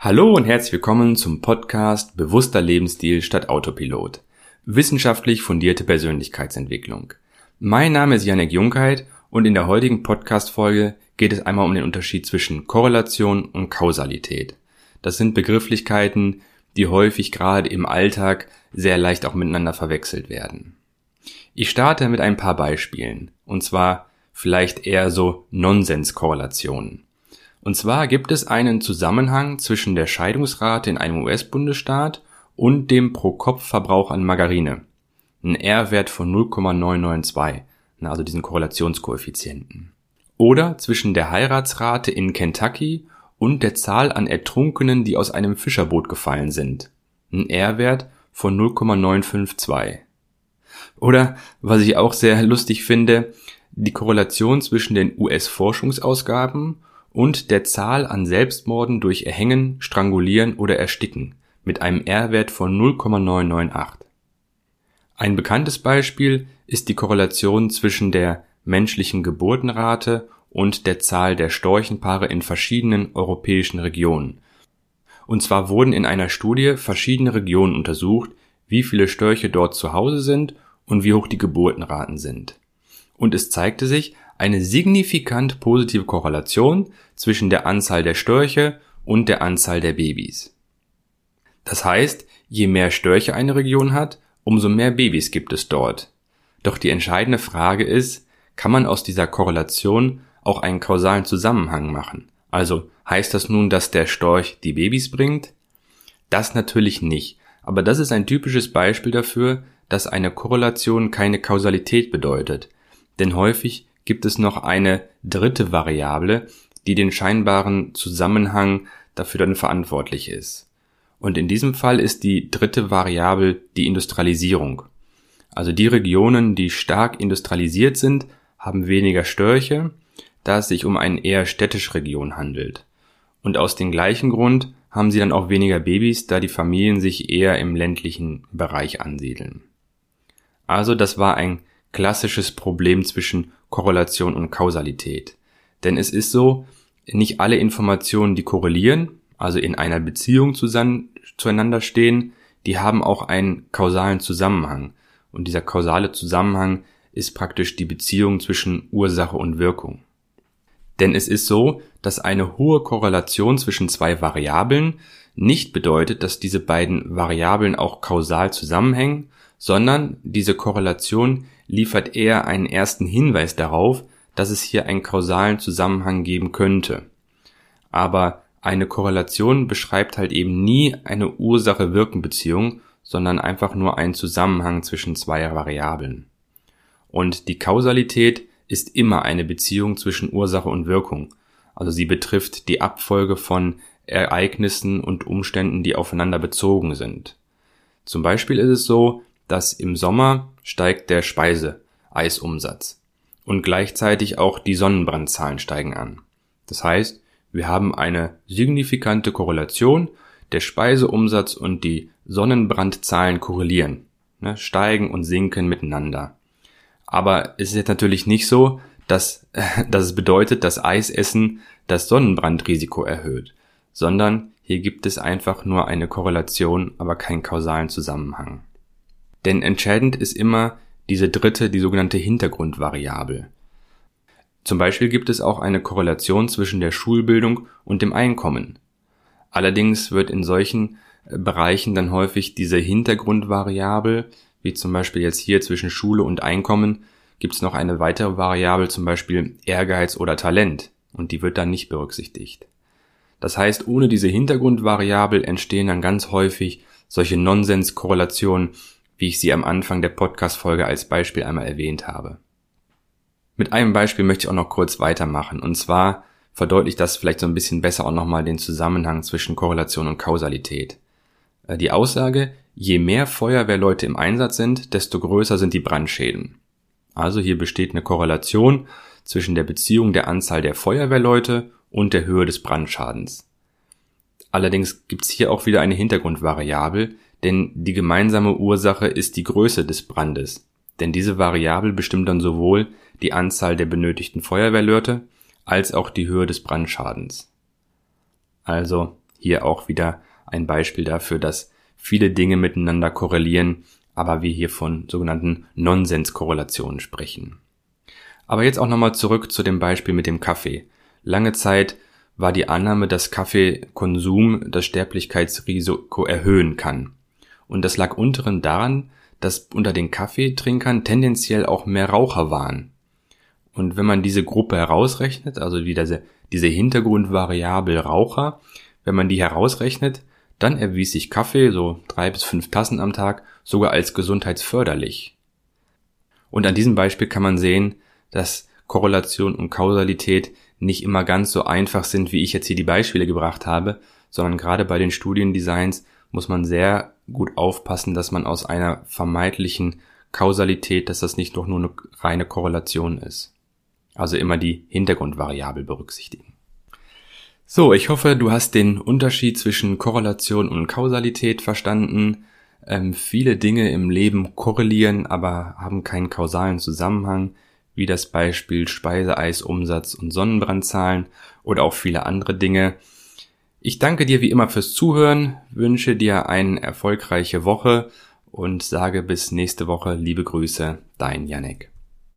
Hallo und herzlich willkommen zum Podcast Bewusster Lebensstil statt Autopilot. Wissenschaftlich fundierte Persönlichkeitsentwicklung. Mein Name ist Janek Junkheit und in der heutigen Podcast-Folge geht es einmal um den Unterschied zwischen Korrelation und Kausalität. Das sind Begrifflichkeiten, die häufig gerade im Alltag sehr leicht auch miteinander verwechselt werden. Ich starte mit ein paar Beispielen, und zwar vielleicht eher so Nonsenskorrelationen. Und zwar gibt es einen Zusammenhang zwischen der Scheidungsrate in einem US-Bundesstaat und dem Pro-Kopf-Verbrauch an Margarine. Ein R-Wert von 0,992, also diesen Korrelationskoeffizienten. Oder zwischen der Heiratsrate in Kentucky und der Zahl an Ertrunkenen, die aus einem Fischerboot gefallen sind. Ein R-Wert von 0,952. Oder, was ich auch sehr lustig finde, die Korrelation zwischen den US-Forschungsausgaben und der Zahl an Selbstmorden durch Erhängen, Strangulieren oder Ersticken mit einem R-Wert von 0,998. Ein bekanntes Beispiel ist die Korrelation zwischen der menschlichen Geburtenrate und der Zahl der Storchenpaare in verschiedenen europäischen Regionen. Und zwar wurden in einer Studie verschiedene Regionen untersucht, wie viele Störche dort zu Hause sind und wie hoch die Geburtenraten sind. Und es zeigte sich eine signifikant positive Korrelation zwischen der Anzahl der Störche und der Anzahl der Babys. Das heißt, je mehr Störche eine Region hat, umso mehr Babys gibt es dort. Doch die entscheidende Frage ist, kann man aus dieser Korrelation auch einen kausalen Zusammenhang machen? Also heißt das nun, dass der Storch die Babys bringt? Das natürlich nicht, aber das ist ein typisches Beispiel dafür, dass eine Korrelation keine Kausalität bedeutet, denn häufig gibt es noch eine dritte Variable, die den scheinbaren Zusammenhang dafür dann verantwortlich ist. Und in diesem Fall ist die dritte Variable die Industrialisierung. Also die Regionen, die stark industrialisiert sind, haben weniger Störche, da es sich um eine eher städtische Region handelt. Und aus dem gleichen Grund haben sie dann auch weniger Babys, da die Familien sich eher im ländlichen Bereich ansiedeln. Also das war ein klassisches Problem zwischen Korrelation und Kausalität. Denn es ist so, nicht alle Informationen, die korrelieren, also in einer Beziehung zueinander stehen, die haben auch einen kausalen Zusammenhang. Und dieser kausale Zusammenhang ist praktisch die Beziehung zwischen Ursache und Wirkung. Denn es ist so, dass eine hohe Korrelation zwischen zwei Variablen nicht bedeutet, dass diese beiden Variablen auch kausal zusammenhängen, sondern diese Korrelation liefert eher einen ersten Hinweis darauf, dass es hier einen kausalen Zusammenhang geben könnte. Aber eine Korrelation beschreibt halt eben nie eine Ursache-Wirken-Beziehung, sondern einfach nur einen Zusammenhang zwischen zwei Variablen. Und die Kausalität ist immer eine Beziehung zwischen Ursache und Wirkung. Also sie betrifft die Abfolge von Ereignissen und Umständen, die aufeinander bezogen sind. Zum Beispiel ist es so, dass im Sommer steigt der Speiseeisumsatz und gleichzeitig auch die Sonnenbrandzahlen steigen an. Das heißt, wir haben eine signifikante Korrelation, der Speiseumsatz und die Sonnenbrandzahlen korrelieren, ne, steigen und sinken miteinander. Aber es ist jetzt natürlich nicht so, dass, dass es bedeutet, dass Eisessen das Sonnenbrandrisiko erhöht, sondern hier gibt es einfach nur eine Korrelation, aber keinen kausalen Zusammenhang. Denn entscheidend ist immer diese dritte, die sogenannte Hintergrundvariable. Zum Beispiel gibt es auch eine Korrelation zwischen der Schulbildung und dem Einkommen. Allerdings wird in solchen äh, Bereichen dann häufig diese Hintergrundvariable, wie zum Beispiel jetzt hier zwischen Schule und Einkommen, gibt es noch eine weitere Variable, zum Beispiel Ehrgeiz oder Talent, und die wird dann nicht berücksichtigt. Das heißt, ohne diese Hintergrundvariable entstehen dann ganz häufig solche Nonsenskorrelationen, wie ich sie am Anfang der Podcast-Folge als Beispiel einmal erwähnt habe. Mit einem Beispiel möchte ich auch noch kurz weitermachen, und zwar verdeutlicht das vielleicht so ein bisschen besser auch nochmal den Zusammenhang zwischen Korrelation und Kausalität. Äh, die Aussage, je mehr Feuerwehrleute im Einsatz sind, desto größer sind die Brandschäden. Also hier besteht eine Korrelation zwischen der Beziehung der Anzahl der Feuerwehrleute und der Höhe des Brandschadens. Allerdings gibt es hier auch wieder eine Hintergrundvariable, denn die gemeinsame Ursache ist die Größe des Brandes, denn diese Variable bestimmt dann sowohl die Anzahl der benötigten Feuerwehrleute als auch die Höhe des Brandschadens. Also Hier auch wieder ein Beispiel dafür, dass viele Dinge miteinander korrelieren, aber wir hier von sogenannten Nonsenskorrelationen sprechen. Aber jetzt auch nochmal zurück zu dem Beispiel mit dem Kaffee. Lange Zeit war die Annahme, dass Kaffeekonsum das Sterblichkeitsrisiko erhöhen kann. Und das lag unteren daran, dass unter den Kaffeetrinkern tendenziell auch mehr Raucher waren. Und wenn man diese Gruppe herausrechnet, also wie diese, diese Hintergrundvariabel Raucher, wenn man die herausrechnet, dann erwies sich Kaffee, so drei bis fünf Tassen am Tag, sogar als gesundheitsförderlich. Und an diesem Beispiel kann man sehen, dass Korrelation und Kausalität nicht immer ganz so einfach sind, wie ich jetzt hier die Beispiele gebracht habe, sondern gerade bei den Studiendesigns muss man sehr gut aufpassen, dass man aus einer vermeintlichen Kausalität, dass das nicht doch nur eine reine Korrelation ist. Also immer die Hintergrundvariabel berücksichtigen. So, ich hoffe, du hast den Unterschied zwischen Korrelation und Kausalität verstanden. Ähm, viele Dinge im Leben korrelieren, aber haben keinen kausalen Zusammenhang, wie das Beispiel Speiseeisumsatz und Sonnenbrandzahlen oder auch viele andere Dinge. Ich danke dir wie immer fürs Zuhören, wünsche dir eine erfolgreiche Woche und sage bis nächste Woche liebe Grüße, dein Janek.